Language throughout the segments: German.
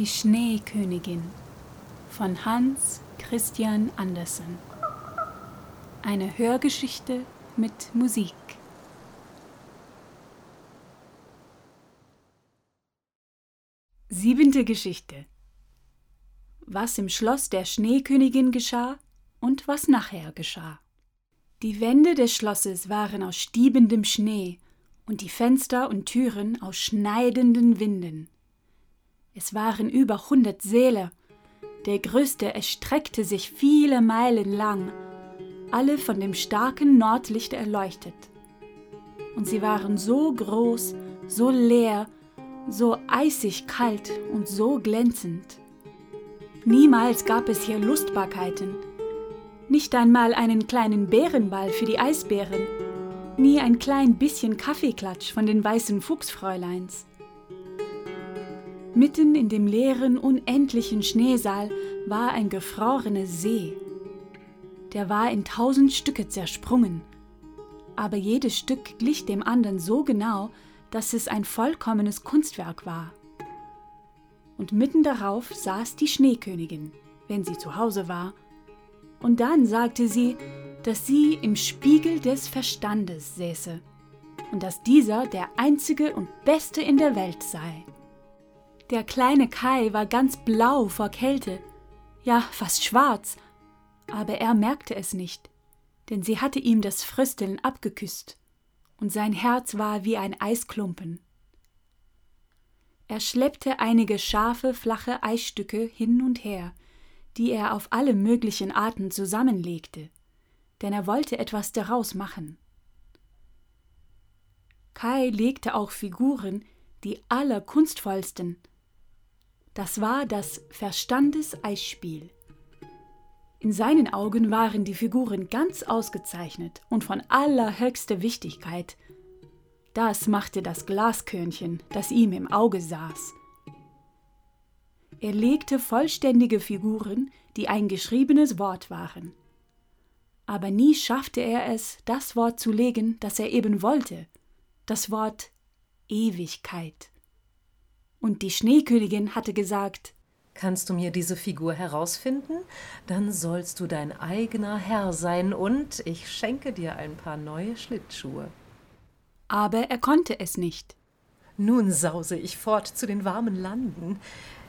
Die Schneekönigin von Hans Christian Andersen. Eine Hörgeschichte mit Musik. Siebente Geschichte. Was im Schloss der Schneekönigin geschah und was nachher geschah. Die Wände des Schlosses waren aus stiebendem Schnee und die Fenster und Türen aus schneidenden Winden. Es waren über hundert Säle. Der größte erstreckte sich viele Meilen lang, alle von dem starken Nordlicht erleuchtet. Und sie waren so groß, so leer, so eisig kalt und so glänzend. Niemals gab es hier Lustbarkeiten, nicht einmal einen kleinen Bärenball für die Eisbären, nie ein klein bisschen Kaffeeklatsch von den weißen Fuchsfräuleins. Mitten in dem leeren, unendlichen Schneesaal war ein gefrorener See. Der war in tausend Stücke zersprungen, aber jedes Stück glich dem anderen so genau, dass es ein vollkommenes Kunstwerk war. Und mitten darauf saß die Schneekönigin, wenn sie zu Hause war, und dann sagte sie, dass sie im Spiegel des Verstandes säße und dass dieser der einzige und beste in der Welt sei. Der kleine Kai war ganz blau vor Kälte, ja fast schwarz, aber er merkte es nicht, denn sie hatte ihm das Frösteln abgeküsst, und sein Herz war wie ein Eisklumpen. Er schleppte einige scharfe, flache Eisstücke hin und her, die er auf alle möglichen Arten zusammenlegte, denn er wollte etwas daraus machen. Kai legte auch Figuren, die allerkunstvollsten, das war das Verstandeseisspiel. In seinen Augen waren die Figuren ganz ausgezeichnet und von allerhöchster Wichtigkeit. Das machte das Glaskörnchen, das ihm im Auge saß. Er legte vollständige Figuren, die ein geschriebenes Wort waren. Aber nie schaffte er es, das Wort zu legen, das er eben wollte, das Wort Ewigkeit. Und die Schneekönigin hatte gesagt Kannst du mir diese Figur herausfinden? Dann sollst du dein eigener Herr sein und ich schenke dir ein paar neue Schlittschuhe. Aber er konnte es nicht. Nun sause ich fort zu den warmen Landen.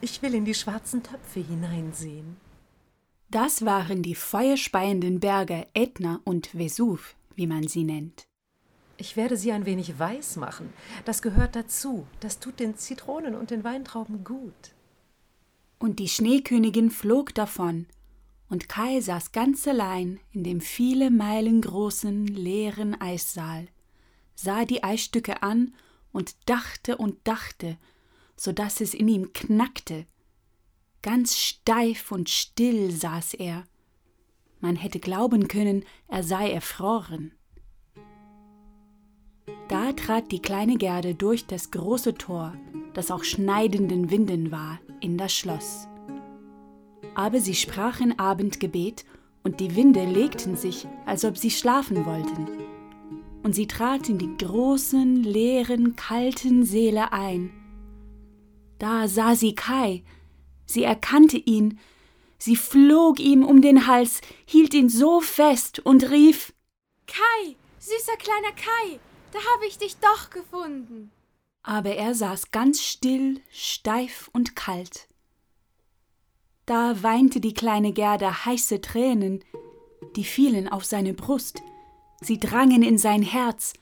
Ich will in die schwarzen Töpfe hineinsehen. Das waren die feuerspeienden Berge Ätna und Vesuv, wie man sie nennt. Ich werde sie ein wenig weiß machen. Das gehört dazu. Das tut den Zitronen und den Weintrauben gut. Und die Schneekönigin flog davon, und Kai saß ganz allein in dem viele Meilen großen, leeren Eissaal, sah die Eisstücke an und dachte und dachte, so dass es in ihm knackte. Ganz steif und still saß er. Man hätte glauben können, er sei erfroren. Da trat die kleine Gerde durch das große Tor, das auch schneidenden Winden war, in das Schloss. Aber sie sprachen Abendgebet, und die Winde legten sich, als ob sie schlafen wollten. Und sie trat in die großen, leeren, kalten Säle ein. Da sah sie Kai, sie erkannte ihn, sie flog ihm um den Hals, hielt ihn so fest und rief Kai, süßer kleiner Kai, da habe ich dich doch gefunden. Aber er saß ganz still, steif und kalt. Da weinte die kleine Gerda heiße Tränen, die fielen auf seine Brust, sie drangen in sein Herz,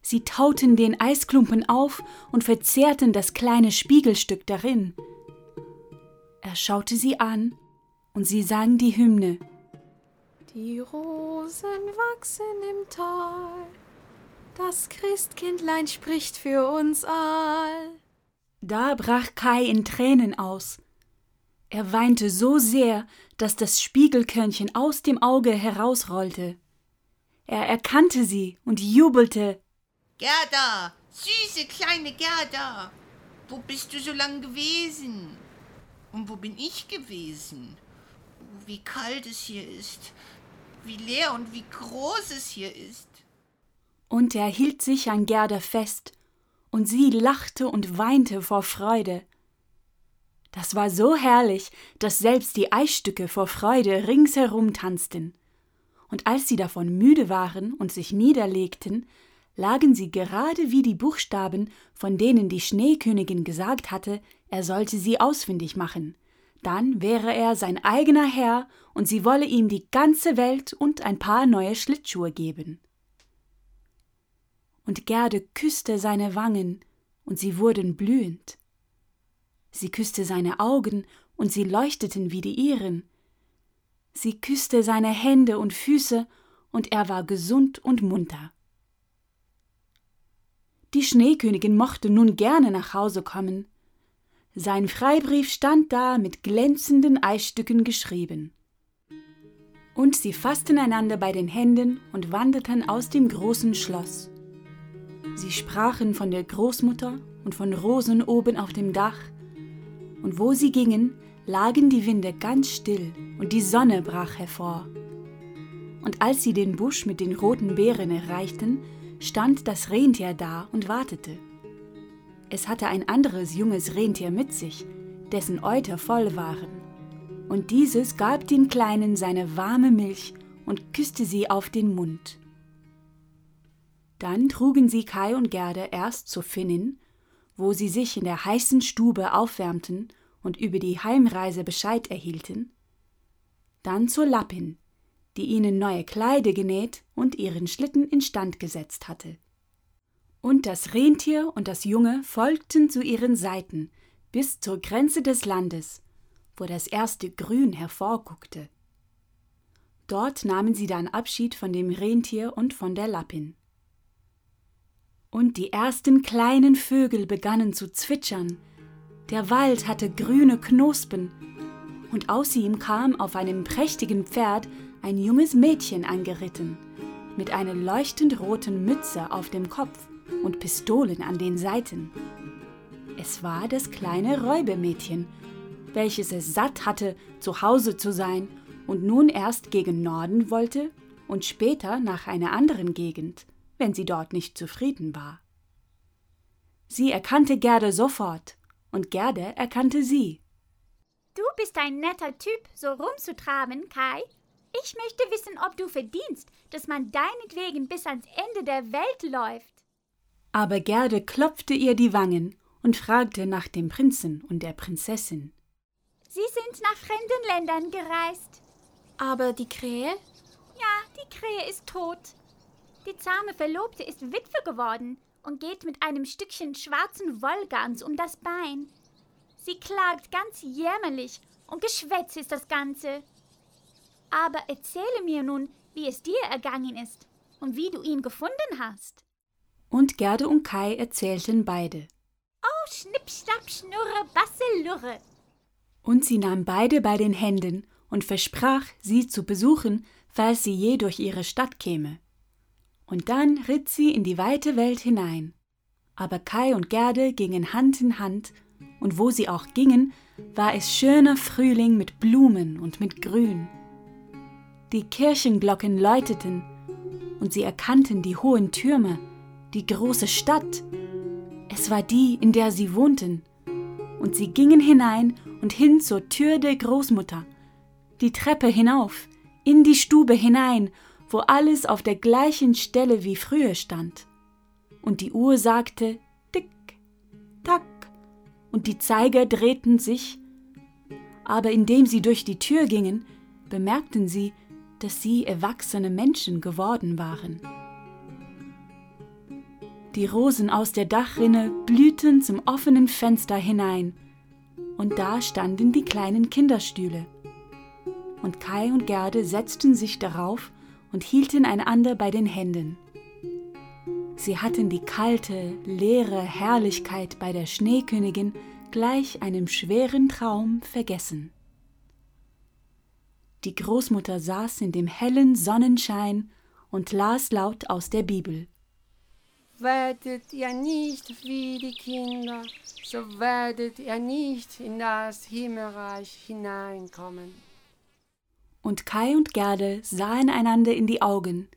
sie tauten den Eisklumpen auf und verzehrten das kleine Spiegelstück darin. Er schaute sie an, und sie sang die Hymne. Die Rosen wachsen im Tal, das Christkindlein spricht für uns all. Da brach Kai in Tränen aus. Er weinte so sehr, dass das Spiegelkörnchen aus dem Auge herausrollte. Er erkannte sie und jubelte. Gerda, süße kleine Gerda, wo bist du so lang gewesen? Und wo bin ich gewesen? Wie kalt es hier ist, wie leer und wie groß es hier ist und er hielt sich an Gerda fest, und sie lachte und weinte vor Freude. Das war so herrlich, dass selbst die Eisstücke vor Freude ringsherum tanzten. Und als sie davon müde waren und sich niederlegten, lagen sie gerade wie die Buchstaben, von denen die Schneekönigin gesagt hatte, er sollte sie ausfindig machen. Dann wäre er sein eigener Herr und sie wolle ihm die ganze Welt und ein paar neue Schlittschuhe geben. Und Gerde küsste seine Wangen, und sie wurden blühend. Sie küsste seine Augen, und sie leuchteten wie die ihren. Sie küsste seine Hände und Füße, und er war gesund und munter. Die Schneekönigin mochte nun gerne nach Hause kommen. Sein Freibrief stand da mit glänzenden Eisstücken geschrieben. Und sie fassten einander bei den Händen und wanderten aus dem großen Schloss. Sie sprachen von der Großmutter und von Rosen oben auf dem Dach, und wo sie gingen, lagen die Winde ganz still und die Sonne brach hervor. Und als sie den Busch mit den roten Beeren erreichten, stand das Rentier da und wartete. Es hatte ein anderes junges Rentier mit sich, dessen Euter voll waren. Und dieses gab dem Kleinen seine warme Milch und küsste sie auf den Mund. Dann trugen sie Kai und Gerde erst zur Finnin, wo sie sich in der heißen Stube aufwärmten und über die Heimreise Bescheid erhielten, dann zur Lappin, die ihnen neue Kleider genäht und ihren Schlitten instand gesetzt hatte. Und das Rentier und das Junge folgten zu ihren Seiten bis zur Grenze des Landes, wo das erste Grün hervorguckte. Dort nahmen sie dann Abschied von dem Rentier und von der Lappin. Und die ersten kleinen Vögel begannen zu zwitschern, der Wald hatte grüne Knospen, und aus ihm kam auf einem prächtigen Pferd ein junges Mädchen angeritten, mit einer leuchtend roten Mütze auf dem Kopf und Pistolen an den Seiten. Es war das kleine Räubermädchen, welches es satt hatte, zu Hause zu sein und nun erst gegen Norden wollte und später nach einer anderen Gegend, wenn sie dort nicht zufrieden war. Sie erkannte Gerde sofort, und Gerde erkannte sie. Du bist ein netter Typ, so rumzutraben, Kai. Ich möchte wissen, ob du verdienst, dass man deinetwegen bis ans Ende der Welt läuft. Aber Gerde klopfte ihr die Wangen und fragte nach dem Prinzen und der Prinzessin. Sie sind nach fremden Ländern gereist. Aber die Krähe? Ja, die Krähe ist tot. Die zahme Verlobte ist Witwe geworden und geht mit einem Stückchen schwarzen Wollgans um das Bein. Sie klagt ganz jämmerlich und Geschwätz ist das Ganze. Aber erzähle mir nun, wie es dir ergangen ist und wie du ihn gefunden hast. Und Gerde und Kai erzählten beide. Oh, schnipp, schnapp, schnurre, basselurre. Und sie nahm beide bei den Händen und versprach, sie zu besuchen, falls sie je durch ihre Stadt käme. Und dann ritt sie in die weite Welt hinein. Aber Kai und Gerde gingen Hand in Hand, und wo sie auch gingen, war es schöner Frühling mit Blumen und mit Grün. Die Kirchenglocken läuteten, und sie erkannten die hohen Türme, die große Stadt. Es war die, in der sie wohnten. Und sie gingen hinein und hin zur Tür der Großmutter, die Treppe hinauf, in die Stube hinein, wo alles auf der gleichen Stelle wie früher stand. Und die Uhr sagte Tick, Tack, und die Zeiger drehten sich. Aber indem sie durch die Tür gingen, bemerkten sie, dass sie erwachsene Menschen geworden waren. Die Rosen aus der Dachrinne blühten zum offenen Fenster hinein, und da standen die kleinen Kinderstühle. Und Kai und Gerde setzten sich darauf und hielten einander bei den Händen. Sie hatten die kalte, leere Herrlichkeit bei der Schneekönigin gleich einem schweren Traum vergessen. Die Großmutter saß in dem hellen Sonnenschein und las laut aus der Bibel. Werdet ihr nicht wie die Kinder, so werdet ihr nicht in das Himmelreich hineinkommen und Kai und Gerde sahen einander in die Augen,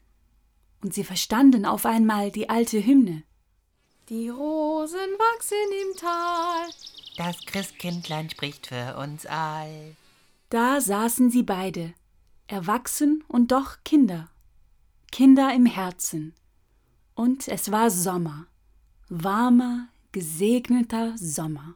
und sie verstanden auf einmal die alte Hymne. Die Rosen wachsen im Tal, Das Christkindlein spricht für uns all. Da saßen sie beide, erwachsen und doch Kinder, Kinder im Herzen. Und es war Sommer, warmer, gesegneter Sommer.